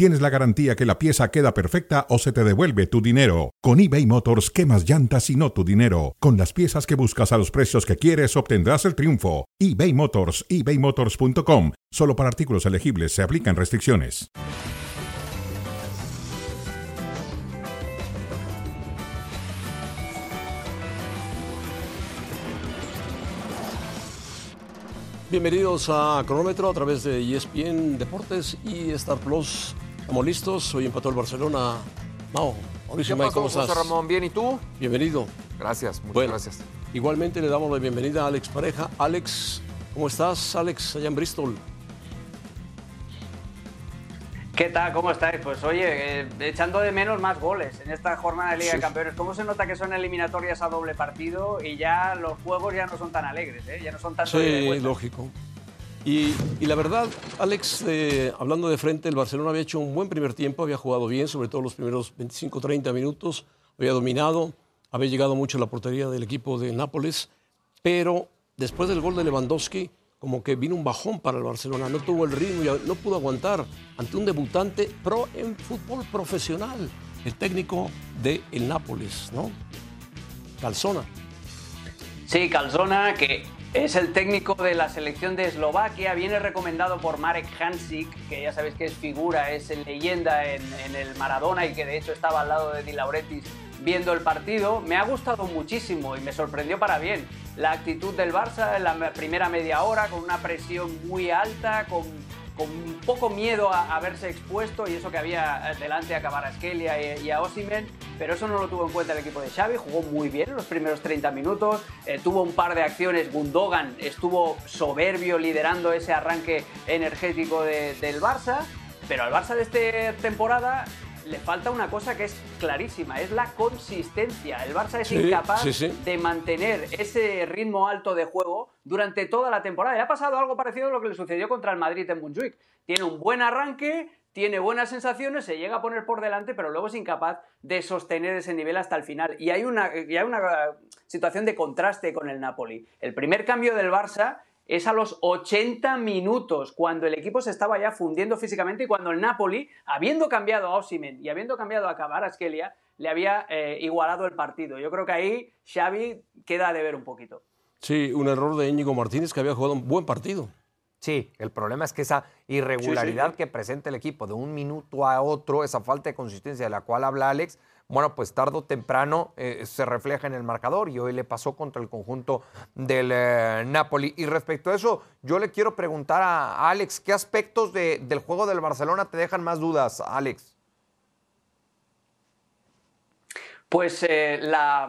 tienes la garantía que la pieza queda perfecta o se te devuelve tu dinero. Con eBay Motors, quemas llantas y no tu dinero. Con las piezas que buscas a los precios que quieres, obtendrás el triunfo. eBay Motors, ebaymotors.com. Solo para artículos elegibles se aplican restricciones. Bienvenidos a Cronómetro a través de ESPN Deportes y Star Plus. Estamos listos. Hoy empató el Barcelona. Mao, Mauricio ¿Qué May, pasó, ¿cómo José estás? Ramón? ¿Bien y tú? Bienvenido. Gracias, muchas Bueno, gracias. Igualmente le damos la bienvenida a Alex Pareja. Alex, ¿cómo estás? Alex, allá en Bristol. ¿Qué tal? ¿Cómo estáis? Pues oye, eh, echando de menos más goles en esta jornada de Liga de. Campeones. ¿Cómo se nota que son eliminatorias a doble partido y ya los juegos ya no son tan alegres, ¿eh? Ya no son y Sí, lógico. Y, la verdad, Alex, eh, hablando de frente, el Barcelona había hecho un buen primer tiempo, había jugado bien, sobre todo los primeros 25-30 minutos, había dominado, había llegado mucho a la portería del equipo de Nápoles, pero después del gol de Lewandowski, como que vino un bajón para el Barcelona, no tuvo el ritmo, y no pudo aguantar ante un debutante pro en fútbol profesional, el técnico del el Nápoles, ¿no? Calzona. Sí, Calzona, que es el técnico de la selección de Eslovaquia, viene recomendado por Marek Hansik, que ya sabéis que es figura, es leyenda en, el Maradona y que de hecho estaba al lado de Di Laurentiis viendo el partido. Me ha gustado muchísimo y me sorprendió para bien la actitud del Barça en la me- primera media hora, con una presión muy alta, con, con poco miedo a, a verse expuesto y eso que había eh, delante a Kvaratskhelia y, y a Osimhen, pero eso no lo tuvo en cuenta el equipo de Xavi, jugó muy bien en los primeros 30 minutos, eh, tuvo un par de acciones, Gundogan estuvo soberbio liderando ese arranque energético de- del Barça, pero al Barça de esta temporada le falta una cosa que es clarísima, es la consistencia. El Barça es Sí, incapaz sí, sí. de mantener ese ritmo alto de juego durante toda la temporada. Y ha pasado algo parecido a lo que le sucedió contra el Madrid en Montjuic. Tiene un buen arranque, tiene buenas sensaciones, se llega a poner por delante, pero luego es incapaz de sostener ese nivel hasta el final. Y hay una, y hay una eh, situación de contraste con el Napoli. El primer cambio del Barça es a los 80 minutos, cuando el equipo se estaba ya fundiendo físicamente y cuando el Napoli, habiendo cambiado a Osimhen y habiendo cambiado a Kvaratskhelia, le había eh, igualado el partido. Yo creo que ahí Xavi queda de ver un poquito. Sí, un error de Íñigo Martínez que había jugado un buen partido. Sí, el problema es que esa irregularidad Sí, sí, sí. que presenta el equipo de un minuto a otro, esa falta de consistencia de la cual habla Alex, bueno, pues tarde o temprano eh, se refleja en el marcador y hoy le pasó contra el conjunto del eh, Napoli. Y respecto a eso, yo le quiero preguntar a Alex, ¿qué aspectos de- del juego del Barcelona te dejan más dudas, Alex? Pues eh, la,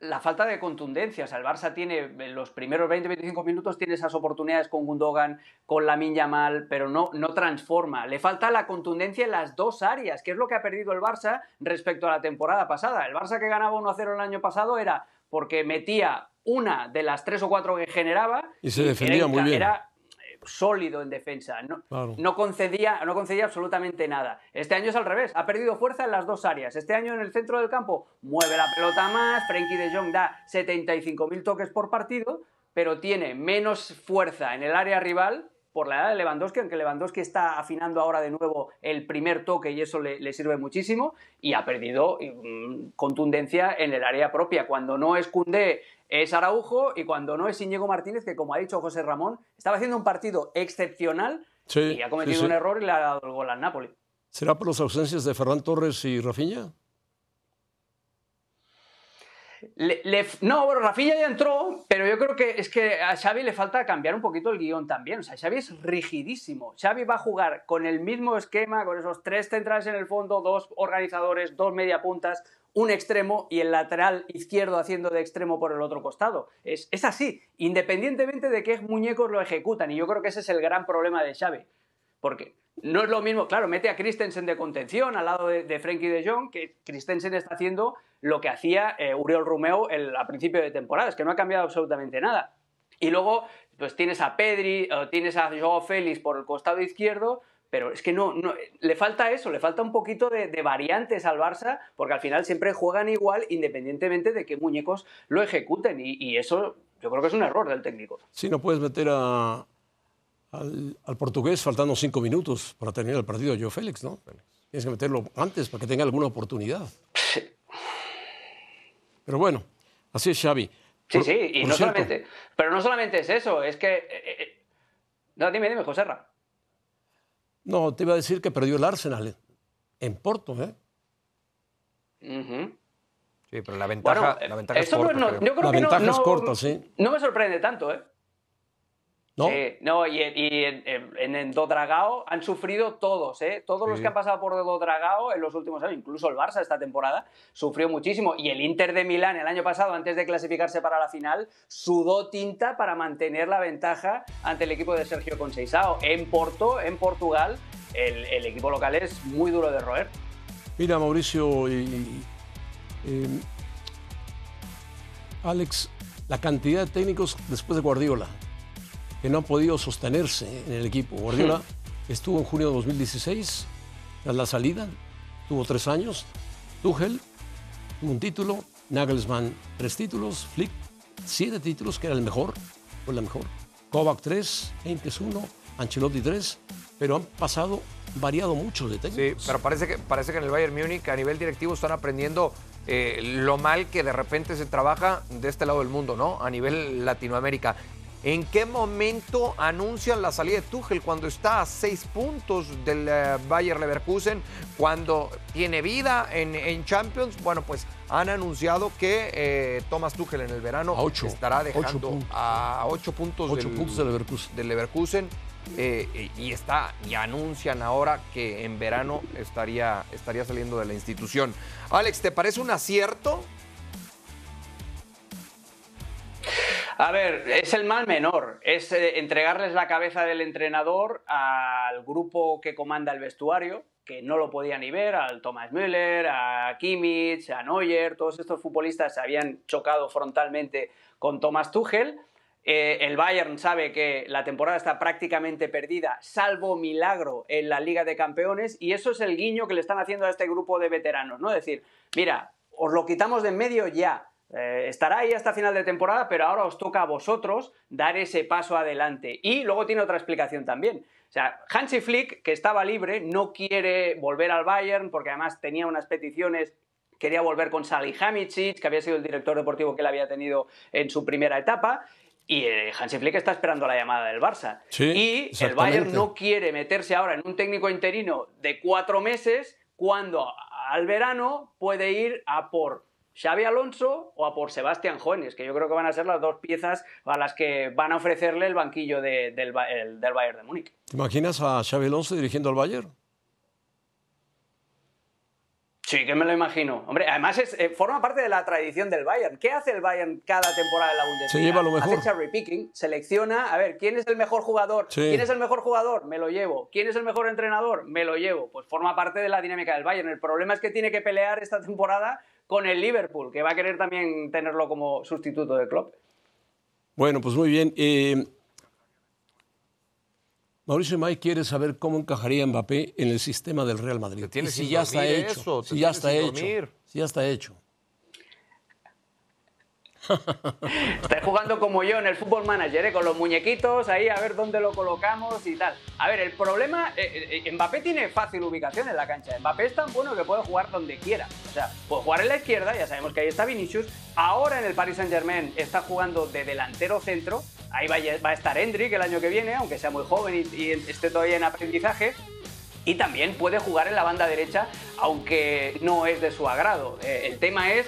la falta de contundencia. O sea, el Barça tiene en los primeros 20-25 minutos tiene esas oportunidades con Gundogan, con Lamin Yamal, pero no, no transforma. Le falta la contundencia en las dos áreas, que es lo que ha perdido el Barça respecto a la temporada pasada. El Barça que ganaba 1-0 el año pasado era porque metía una de las tres o cuatro que generaba Y se era defendía muy bien. Era sólido en defensa. No, Claro. no concedía, no concedía absolutamente nada. Este año es al revés, ha perdido fuerza en las dos áreas. Este año en el centro del campo mueve la pelota más, Frenkie de Jong da 75.000 toques por partido, pero tiene menos fuerza en el área rival por la edad de Lewandowski, aunque Lewandowski está afinando ahora de nuevo el primer toque y eso le, le sirve muchísimo, y ha perdido mm, contundencia en el área propia. Cuando no es Koundé, es Araujo, y cuando no es Íñigo Martínez, que como ha dicho José Ramón, estaba haciendo un partido excepcional Sí, y ha cometido sí, sí. un error y le ha dado el gol al Napoli. ¿Será por las ausencias de Ferran Torres y Rafinha? Le- le- no, bueno, Rafinha ya entró, pero yo creo que es que a Xavi le falta cambiar un poquito el guion también. O sea, Xavi es rigidísimo. Xavi va a jugar con el mismo esquema, con esos tres centrales en el fondo, dos organizadores, dos mediapuntas, un extremo y el lateral izquierdo haciendo de extremo por el otro costado. Es, es así, independientemente de qué muñecos lo ejecutan. Y yo creo que ese es el gran problema de Xavi. Porque no es lo mismo, claro, mete a Christensen de contención al lado de, de Frenkie de Jong, que Christensen está haciendo lo que hacía eh, Uriel Romeo el- a principio de temporada, es que no ha cambiado absolutamente nada. Y luego pues tienes a Pedri tienes a Joao Félix por el costado izquierdo, pero es que no, no le falta eso, le falta un poquito de, variantes al Barça, porque al final siempre juegan igual independientemente de qué muñecos lo ejecuten, y, eso yo creo que es un error del técnico. Sí, no puedes meter a, al, portugués faltando cinco minutos para terminar el partido, Joao Félix, ¿no? Tienes que meterlo antes para que tenga alguna oportunidad. Pero bueno, así es Xavi. Sí, sí, y no solamente, pero no solamente es eso, es que... Eh, eh, no, dime, dime, José Ra. No, te iba a decir que perdió el Arsenal en Porto, ¿eh? Sí, pero la ventaja, la ventaja es corta. No, yo creo la que ventaja es corta, sí. No me sorprende tanto, ¿eh? ¿No? no, y, en, en, Dodragao han sufrido todos, ¿eh? Todos los que han pasado por Dodragao en los últimos años, incluso el Barça esta temporada, sufrió muchísimo. Y el Inter de Milán el año pasado, antes de clasificarse para la final, sudó tinta para mantener la ventaja ante el equipo de Sergio Conceição. En Porto, en Portugal, el, equipo local es muy duro de roer. Mira, Mauricio y, Alex, la cantidad de técnicos después de Guardiola que no han podido sostenerse en el equipo. Guardiola estuvo en junio de 2016, tras la salida, tuvo tres años. Tuchel, un título. Nagelsmann, tres títulos. Flick, siete títulos, que era el mejor, fue la mejor. Kovac, tres. Heinz, uno. Ancelotti, tres. Pero han pasado, variado mucho de técnicos. Sí, pero parece que, parece que en el Bayern Múnich a nivel directivo están aprendiendo eh, lo mal que de repente se trabaja de este lado del mundo, ¿no? A nivel Latinoamérica. ¿En qué momento anuncian la salida de Tuchel? Cuando está a seis puntos del eh, Bayer Leverkusen, cuando tiene vida en, Champions. Bueno, pues han anunciado que eh, Thomas Tuchel en el verano estará dejando a ocho puntos, del, puntos Leverkusen. Del Leverkusen eh, y está y anuncian ahora que en verano estaría, estaría saliendo de la institución. Alex, ¿te parece un acierto A ver, es el mal menor, es eh, entregarles la cabeza del entrenador al grupo que comanda el vestuario, que no lo podía ni ver, al Thomas Müller, a Kimmich, a Neuer, todos estos futbolistas se habían chocado frontalmente con Thomas Tuchel. Eh, el Bayern sabe que la temporada está prácticamente perdida, salvo milagro en la Liga de Campeones, y eso es el guiño que le están haciendo a este grupo de veteranos, ¿no? decir, mira, os lo quitamos de en medio ya, eh, estará ahí hasta final de temporada, pero ahora os toca a vosotros dar ese paso adelante. Y luego tiene otra explicación también. O sea, Hansi Flick, que estaba libre, no quiere volver al Bayern porque además tenía unas peticiones quería volver con Sally Hamicic, que había sido el director deportivo que él había tenido en su primera etapa. Y eh, Hansi Flick está esperando la llamada del Barça. y el Bayern no quiere meterse ahora en un técnico interino de cuatro meses cuando al verano puede ir a por Xavi Alonso o a por Sebastián Jones, que yo creo que van a ser las dos piezas a las que van a ofrecerle el banquillo del, del Bayern de Múnich. ¿Te imaginas a Xavi Alonso dirigiendo al Bayern? Sí, que me lo imagino. Hombre, además es, eh, forma parte de la tradición del Bayern. ¿Qué hace el Bayern cada temporada en la Bundesliga? Se lleva lo mejor. Hace cherry picking, selecciona, a ver, ¿quién es el mejor jugador? ¿Quién es el mejor jugador? Me lo llevo. ¿Quién es el mejor entrenador? Me lo llevo. Pues forma parte de la dinámica del Bayern. El problema es que tiene que pelear esta temporada con el Liverpool, que va a querer también tenerlo como sustituto de Klopp. Bueno, pues muy bien. Eh, Mauricio May quiere saber cómo encajaría Mbappé en el sistema del Real Madrid. si ya está hecho. si ya está hecho. Si ya está hecho. Está jugando como yo en el Fútbol Manager, ¿eh? con los muñequitos ahí a ver dónde lo colocamos y tal. A ver, el problema, eh, eh, Mbappé tiene fácil ubicación en la cancha. Mbappé es tan bueno que puede jugar donde quiera. O sea, puede jugar en la izquierda, ya sabemos que ahí está Vinicius. Ahora en el Paris Saint Germain está jugando de delantero centro. Ahí va, a estar Hendrik el año que viene, aunque sea muy joven y, esté todavía en aprendizaje y también puede jugar en la banda derecha, aunque no es de su agrado. el tema es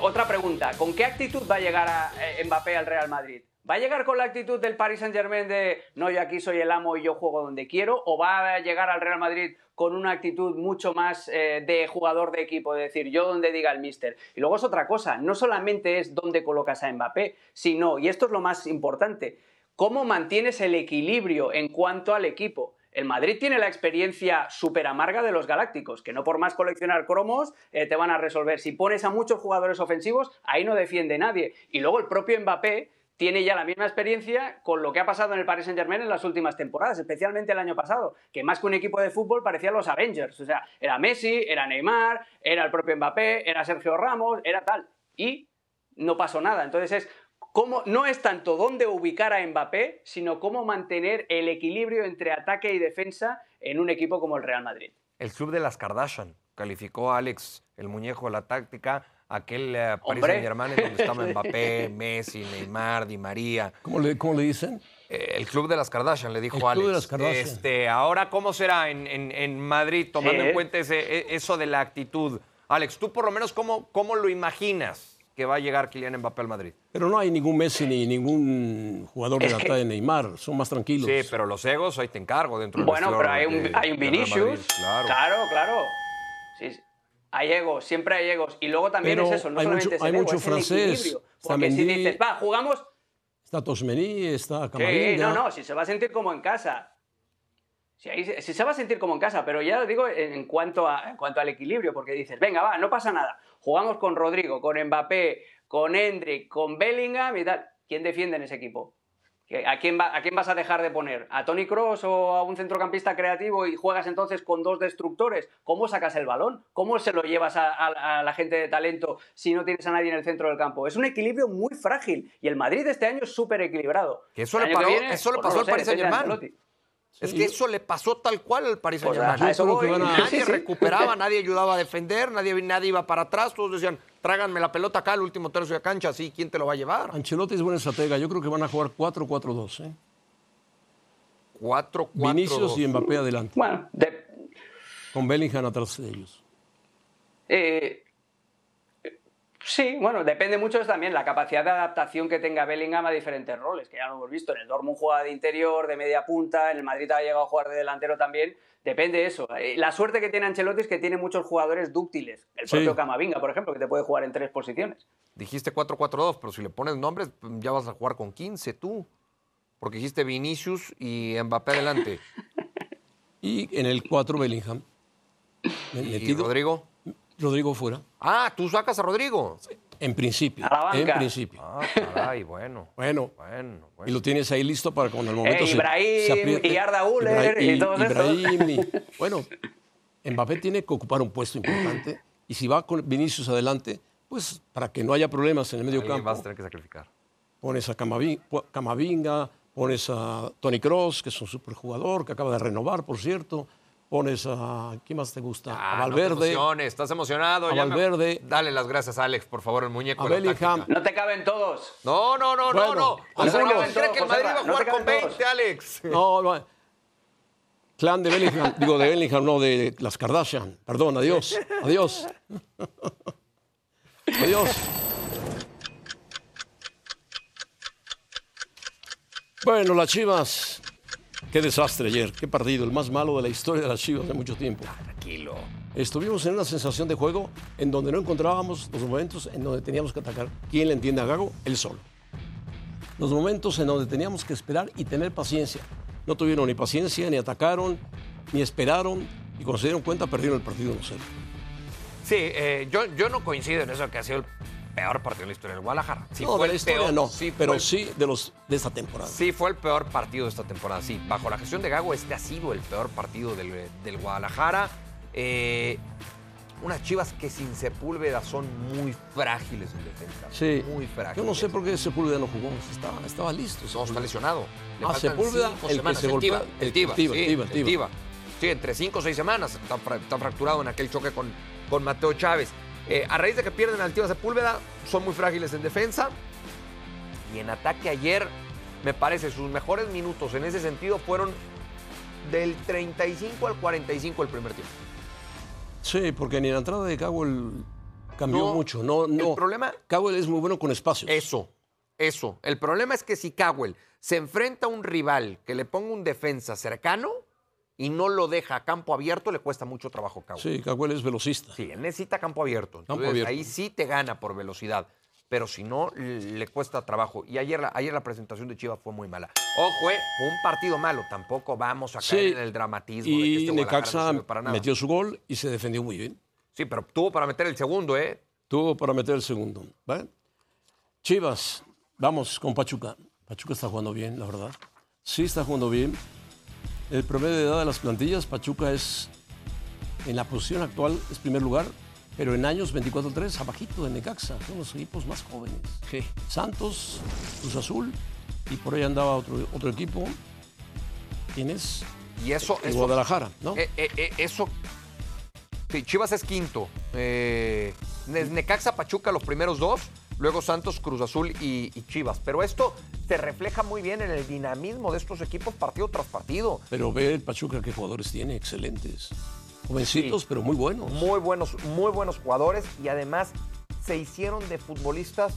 otra pregunta, ¿con qué actitud va a llegar a eh, Mbappé al Real Madrid? ¿Va a llegar con la actitud del Paris Saint Germain de no, yo aquí soy el amo y yo juego donde quiero? ¿O va a llegar al Real Madrid con una actitud mucho más eh, de jugador de equipo, de decir yo donde diga el mister? Y luego es otra cosa, no solamente es dónde colocas a Mbappé, sino, y esto es lo más importante, cómo mantienes el equilibrio en cuanto al equipo. El Madrid tiene la experiencia súper amarga de los Galácticos, que no por más coleccionar cromos eh, te van a resolver. Si pones a muchos jugadores ofensivos, ahí no defiende nadie. Y luego el propio Mbappé tiene ya la misma experiencia con lo que ha pasado en el Paris Saint-Germain en las últimas temporadas, especialmente el año pasado, que más que un equipo de fútbol parecían los Avengers. O sea, era Messi, era Neymar, era el propio Mbappé, era Sergio Ramos, era tal. Y no pasó nada. Entonces es cómo, no es tanto dónde ubicar a Mbappé, sino cómo mantener el equilibrio entre ataque y defensa en un equipo como el Real Madrid. El club de las Kardashian calificó a Alex, el muñeco de la táctica, aquel eh, Paris Saint-Germain en donde estaban Mbappé, Messi, Neymar, Di María. ¿Cómo le, cómo le dicen? Eh, el club de las Kardashian, le dijo el Alex. Club de las Kardashian. Este, ahora, ¿cómo será en, en, Madrid, tomando en cuenta ese, e, eso de la actitud? Alex, tú por lo menos, ¿cómo, cómo lo imaginas? Que va a llegar Kylian Mbappé al Madrid. Pero no hay ningún Messi ni ningún jugador de la talla de Neymar, son más tranquilos. Sí, pero los egos ahí te encargo dentro del Bueno, pero hay un, hay un Vinicius. claro, claro. claro. Sí, hay egos, siempre hay egos. Y luego también es eso, no hay solamente mucho, hay mucho francés. Porque si dices, va, jugamos... Está Tosmení, está Camavinga... Sí, no, no, si se va a sentir como en casa. Si, si, se va a sentir como en casa, pero ya lo digo en cuanto, a, en cuanto al equilibrio, porque dices, venga, va, no pasa nada. Jugamos con Rodrigo, con Mbappé, con Hendrik, con Bellingham y tal. ¿Quién defiende en ese equipo? ¿A quién, va, ¿A quién vas a dejar de poner? ¿A Tony Cross o a un centrocampista creativo y juegas entonces con dos destructores? ¿Cómo sacas el balón? ¿Cómo se lo llevas a, la gente de talento si no tienes a nadie en el centro del campo? Es un equilibrio muy frágil y el Madrid este año es súper equilibrado. Que eso, le, eso le pasó al Paris Saint-Germain. Es que eso le pasó tal cual al Paris pues Saint-Germain. Nadie recuperaba, nadie ayudaba a defender, nadie, nadie iba para atrás, todos decían, tráiganme la pelota acá, el último tercio de cancha, así, ¿quién te lo va a llevar? Ancelotti es buena estratega, yo creo que van a jugar 4-4-2, ¿eh? 4-4-2. Vinicius y Mbappé adelante. Bueno, con Bellingham atrás de ellos. Eh, Sí, bueno, depende mucho también la capacidad de adaptación que tenga Bellingham a diferentes roles, que ya lo hemos visto. En el Dortmund juega de interior, de media punta, en el Madrid ha llegado a jugar de delantero también. Depende de eso. Eh, la suerte que tiene Ancelotti es que tiene muchos jugadores dúctiles. El propio Camavinga, por ejemplo, que te puede jugar en tres posiciones. Dijiste 4-4-2, pero si le pones nombres, ya vas a jugar con 15 tú. Porque dijiste Vinicius y Mbappé adelante. y en el 4 Bellingham. ¿Y Rodrigo? Rodrigo fuera. Ah, tú sacas a Rodrigo. En principio. En principio. Ah, caray, bueno. Bueno. Bueno, Y lo tienes ahí listo para cuando el momento eh, Ibrahim, y Arda Uller y, todo Ibrahim bueno, Mbappé tiene que ocupar un puesto importante y si va con Vinicius adelante, pues para que no haya problemas en el medio campo. vas a tener que sacrificar. Pones a Camavinga, pones a Tony Cross, que es un superjugador, que acaba de renovar, por cierto pones a. ¿Quién más te gusta? a Valverde. No estás emocionado. A Valverde. Dale las gracias a Alex, por favor, el muñeco. A Bellingham. No te caben todos. No, no, no, no, no. ¿Cree que el Madrid va a jugar con 20, Alex? No, no. Clan de Bellingham, digo de Bellingham, no de las Kardashian. Perdón, adiós. Adiós. adiós. Bueno, las chivas Qué desastre ayer, qué partido, el más malo de la historia de las Chivas de mucho tiempo. Tranquilo. Estuvimos en una sensación de juego en donde no encontrábamos los momentos en donde teníamos que atacar. ¿Quién le entiende a Gago? Él solo. Los momentos en donde teníamos que esperar y tener paciencia. No tuvieron ni paciencia, ni atacaron, ni esperaron, y cuando se dieron cuenta perdieron el partido 1-0. Sí, eh, yo, yo no coincido en eso que ha sido el peor partido de la historia del Guadalajara. Sí no, fue de la historia no, sí, pero sí de, los, de esta temporada. Sí, fue el peor partido de esta temporada, sí. Bajo la gestión de Gago, este ha sido el peor partido del, Guadalajara. Eh, unas chivas que sin Sepúlveda son muy frágiles en defensa. Sí. Muy frágiles. Yo no sé por qué Sepúlveda no jugó. Estaba, estaba listo. No, está lesionado. Le ah, Sepúlveda, el que se golpea. El Tiva. El Tiva, sí, entre cinco o seis semanas está, está, fracturado en aquel choque con, con Mateo Chávez. Eh, a raíz de que pierden al Tío Sepúlveda, son muy frágiles en defensa. Y en ataque ayer, me parece, sus mejores minutos en ese sentido fueron del 35 al 45 el primer tiempo. Sí, porque ni la entrada de Cowell cambió mucho. No, no. El problema. Cowell es muy bueno con espacios. Eso, eso. El problema es que si Cowell se enfrenta a un rival que le ponga un defensa cercano, y no lo deja a campo abierto, le cuesta mucho trabajo a Sí, Caguel es velocista. Sí, necesita campo abierto. ahí sí te gana por velocidad. Pero si no, le cuesta trabajo. Y ayer la, ayer la presentación de Chivas fue muy mala. Ojo, eh, fue un partido malo. Tampoco vamos a caer en el dramatismo. Y de que este Necaxa metió su gol y se defendió muy bien. Sí, pero tuvo para meter el segundo, ¿eh? Tuvo para meter el segundo. Chivas, Vamos con Pachuca. Pachuca está jugando bien, la verdad. Sí está jugando bien. El promedio de edad de las plantillas, Pachuca es, en la posición actual, es primer lugar, pero en años 24-3, abajito de Necaxa. Son los equipos más jóvenes. Sí. Santos, Cruz Azul, y por ahí andaba otro, otro equipo. ¿Quién es? Y eso, En eso Guadalajara, ¿no? Eh, eh, eh, eso. Sí, Chivas es quinto. Eh, Ne- Necaxa, Pachuca, los primeros dos. Luego Santos, Cruz Azul y, y Chivas. Pero esto se refleja muy bien en el dinamismo de estos equipos partido tras partido. Pero ve el Pachuca qué jugadores tiene, excelentes. Jovencitos, Sí. pero muy buenos. Muy buenos, muy buenos jugadores y además se hicieron de futbolistas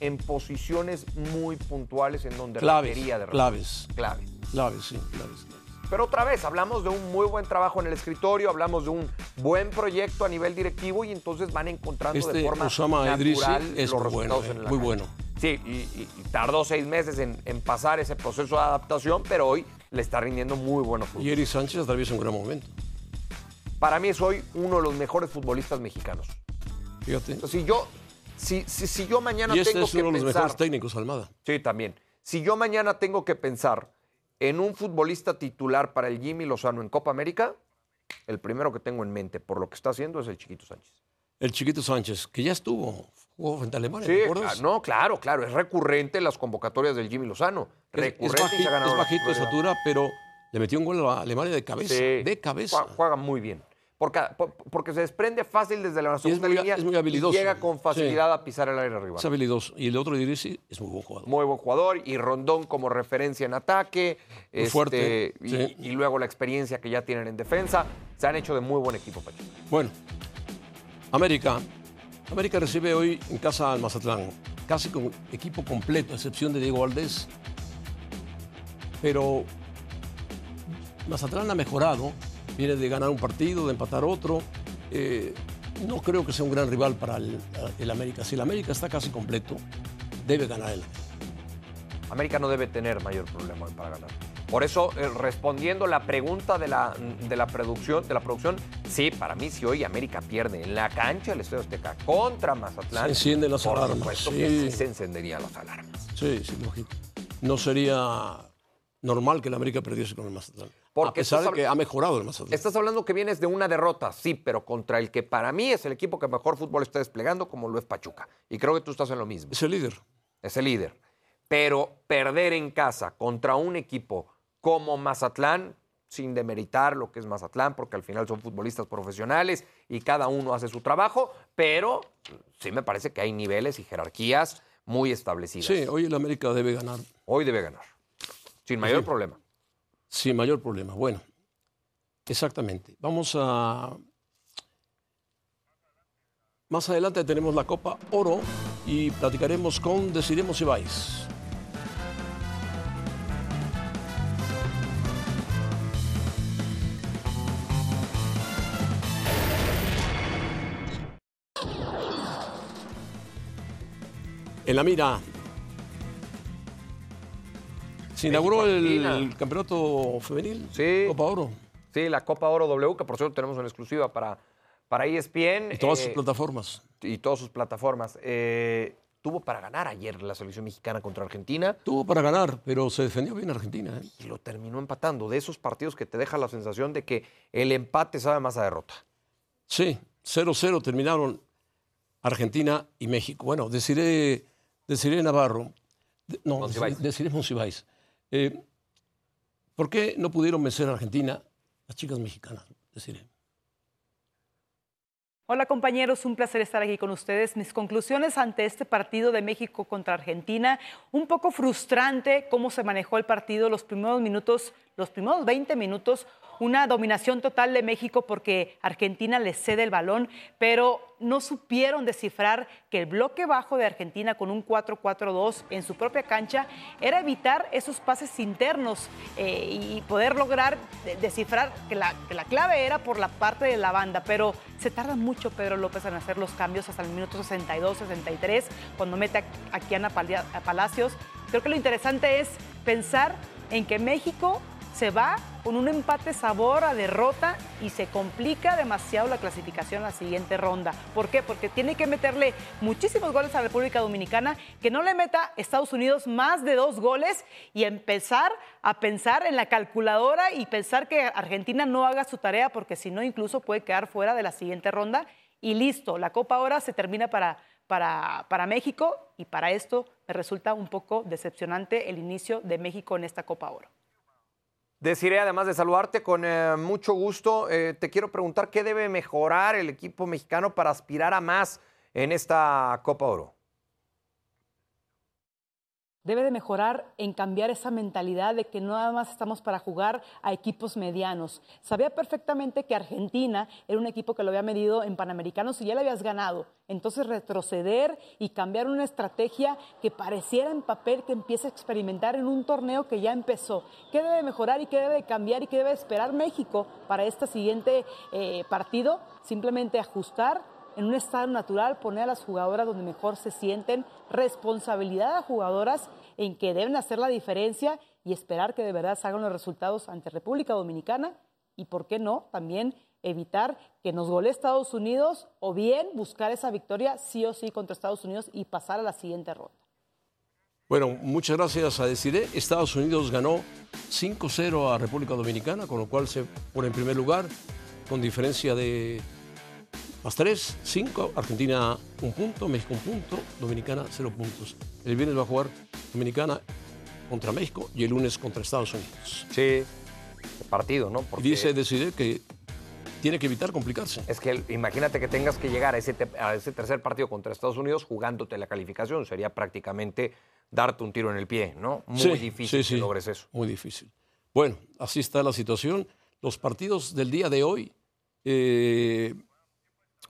en posiciones muy puntuales en donde Claves, requería de claves. claves. Claves, sí, claves, claves. Pero otra vez, hablamos de un muy buen trabajo en el escritorio, hablamos de un buen proyecto a nivel directivo y entonces van encontrando de Este forma Osama natural es los bueno, resultados eh, en la muy cancha. bueno. Sí, y, y- y tardó seis meses en, en pasar ese proceso de adaptación, pero hoy le está rindiendo muy buenos frutos. Y Eric Sánchez atraviesa un gran momento. Para mí es hoy uno de los mejores futbolistas mexicanos. Fíjate. Si yo, si, si, si yo mañana Y este tengo es que uno de los pensar... mejores técnicos, Almada. Sí, también. Si yo mañana tengo que pensar en un futbolista titular para el Jimmy Lozano en Copa América, el primero que tengo en mente por lo que está haciendo es el Chiquito Sánchez. El chiquito Sánchez, que ya estuvo, jugó frente a Alemania, Sí, ah, no, claro, claro, es recurrente en las convocatorias del Jimmy Lozano. Es, es Recurrente y se ha bajito, ganado es bajito de estatura, pero le metió un gol a Alemania de cabeza. Sí. De cabeza. Jue- Juega muy bien. Porque, por- porque se desprende fácil desde la segunda muy- línea es muy y habilidoso. llega con facilidad a pisar el aire rival. Es habilidoso. Y el otro Idrisi es muy buen jugador. Muy buen jugador y Rondón como referencia en ataque. Muy fuerte, este, y, sí. y luego la experiencia que ya tienen en defensa. Se han hecho de muy buen equipo, Pachuca. Bueno, América. América recibe hoy en casa al Mazatlán, casi con equipo completo, a excepción de Diego Valdés. Pero Mazatlán ha mejorado, viene de ganar un partido, de empatar otro. Eh, no creo que sea un gran rival para el, el América. Si el América está casi completo, debe ganar él. América no debe tener mayor problema para ganar. Por eso, eh, respondiendo la pregunta de la, de la producción, de la producción, sí, para mí, si hoy América pierde en la cancha del Estadio Azteca contra Mazatlán, Se encienden las por alarmas, supuesto sí. que sí se encenderían las alarmas. Sí, sí, lógico. No sería normal que el América perdiese con el Mazatlán. Porque a pesar estás de que ha mejorado el Mazatlán. Estás hablando que vienes de una derrota, sí, pero contra el que para mí es el equipo que mejor fútbol está desplegando, como lo es Pachuca. Y creo que tú estás en lo mismo. Es el líder. es el líder. Pero perder en casa contra un equipo como Mazatlán, sin demeritar lo que es Mazatlán, porque al final son futbolistas profesionales y cada uno hace su trabajo, pero sí me parece que hay niveles y jerarquías muy establecidas. Sí, hoy el América debe ganar Hoy debe ganar, sin mayor Sí. problema. Sin mayor problema. Bueno, exactamente. Vamos a... Más adelante tenemos la Copa Oro y platicaremos con Decidemos Ibáis. En la mira. Se inauguró el, campeonato femenil. Sí. Copa Oro. Sí, la Copa Oro W, que por cierto tenemos en exclusiva para, para ESPN. Y todas sus eh, plataformas. y todas sus plataformas. Eh, tuvo para ganar ayer la selección mexicana contra Argentina. Tuvo para ganar, pero se defendió bien Argentina. ¿eh? y lo terminó empatando. De esos partidos que te deja la sensación de que el empate sabe más a derrota. Sí, 0-0 terminaron Argentina y México. Bueno, deciré, deciré Navarro. no, Monsiváis. deciré Monsiváis. Eh, ¿Por qué no pudieron vencer a Argentina las chicas mexicanas? Hola compañeros, un placer estar aquí con ustedes. Mis conclusiones ante este partido de México contra Argentina, un poco frustrante cómo se manejó el partido los primeros minutos, los primeros 20 minutos, una dominación total de México porque Argentina le cede el balón, pero no supieron descifrar que el bloque bajo de Argentina con un 4-4-2 en su propia cancha era evitar esos pases internos eh, y poder lograr de- descifrar que la, clave era por la parte de la banda, pero se tarda mucho Pedro López en hacer los cambios hasta el minuto 62, 63, cuando mete a, Kiana Palacios. Creo que lo interesante es pensar en que México se va con un empate sabor a derrota y se complica demasiado la clasificación a la siguiente ronda. ¿Por qué? Porque tiene que meterle muchísimos goles a República Dominicana, que no le meta Estados Unidos más de dos goles y empezar a pensar en la calculadora y pensar que Argentina no haga su tarea, porque si no, incluso puede quedar fuera de la siguiente ronda. Y listo, la Copa ahora se termina para, para, para México y para esto me resulta un poco decepcionante el inicio de México en esta Copa Oro. Deciré, además de saludarte con eh, mucho gusto, eh, te quiero preguntar qué debe mejorar el equipo mexicano para aspirar a más en esta Copa Oro debe de mejorar en cambiar esa mentalidad de que no nada más estamos para jugar a equipos medianos. Sabía perfectamente que Argentina era un equipo que lo había medido en Panamericanos y ya le habías ganado. Entonces retroceder y cambiar una estrategia que pareciera en papel que empieza a experimentar en un torneo que ya empezó. ¿Qué debe mejorar y qué debe cambiar y qué debe esperar México para este siguiente eh, partido? Simplemente ajustar en un estado natural, poner a las jugadoras donde mejor se sienten, responsabilidad a jugadoras en que deben hacer la diferencia y esperar que de verdad salgan los resultados ante República Dominicana y, ¿por qué no?, también evitar que nos gole Estados Unidos o bien buscar esa victoria sí o sí contra Estados Unidos y pasar a la siguiente ronda. Bueno, muchas gracias a Desiree. Estados Unidos ganó 5-0 a República Dominicana, con lo cual se pone en primer lugar con diferencia de más tres, cinco. Argentina un punto, México un punto, Dominicana cero puntos. El viernes va a jugar Dominicana contra México y el lunes contra Estados Unidos. Sí, partido, ¿no? Porque... Dice decidir que tiene que evitar complicarse. Es que imagínate que tengas que llegar a ese, a ese tercer partido contra Estados Unidos jugándote la calificación. Sería prácticamente darte un tiro en el pie, ¿no? Muy difícil sí, que logres eso. Muy difícil. Bueno, así está la situación. Los partidos del día de hoy. Eh,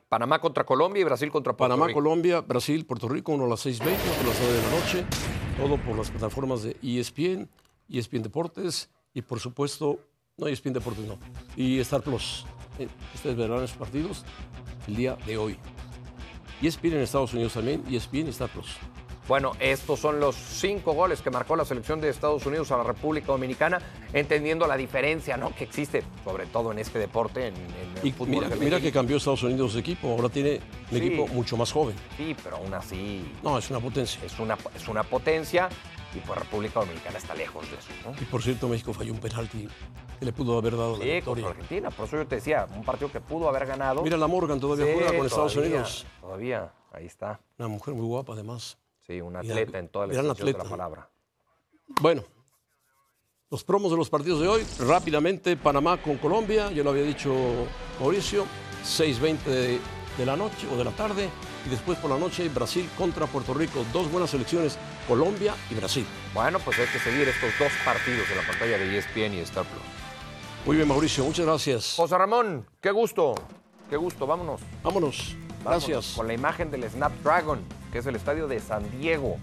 Panamá contra Colombia y Brasil contra Puerto Panamá, Colombia, Brasil, Puerto Rico, uno a las 6.20, otro a las 9 de la noche. Todo por las plataformas de ESPN, ESPN Deportes y por supuesto, no ESPN Deportes, no, y Star Plus. Eh, ustedes verán esos partidos el día de hoy. ESPN en Estados Unidos también, ESPN y Star Plus. Bueno, estos son los cinco goles que marcó la selección de Estados Unidos a la República Dominicana, entendiendo la diferencia ¿no? que existe, sobre todo en este deporte, en, el fútbol. Mira, que cambió Estados Unidos de equipo, ahora tiene un equipo mucho más joven. Sí, pero aún así. No, es una potencia. Es una, es una potencia y pues República Dominicana está lejos de eso. Y por cierto, México falló un penalti que le pudo haber dado la victoria. Argentina, por eso yo te decía, un partido que pudo haber ganado. Mira la Morgan todavía juega con Estados Unidos. Todavía, ahí está. Una mujer muy guapa además. Sí, un atleta en toda la extensión de la palabra. Bueno, los promos de los partidos de hoy, rápidamente, Panamá con Colombia, ya lo había dicho Mauricio, 6.20 de, de, la noche o de la tarde, y después por la noche Brasil contra Puerto Rico, dos buenas selecciones, Colombia y Brasil. Bueno, pues hay que seguir estos dos partidos en la pantalla de ESPN y Star Plus. Muy bien, Mauricio, muchas gracias. José Ramón, qué gusto, qué gusto, vámonos. Vámonos, gracias. con la imagen del Snapdragon que es el estadio de San Diego.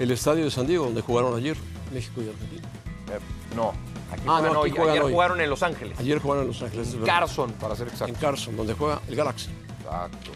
El estadio de San Diego, donde jugaron ayer México y Argentina. Eh, no, aquí ah, juegan hoy. ayer jugaron en Los Ángeles. Ayer jugaron en Los Ángeles. En Carson, para ser exacto. En Carson, donde juega el Galaxy. Exacto.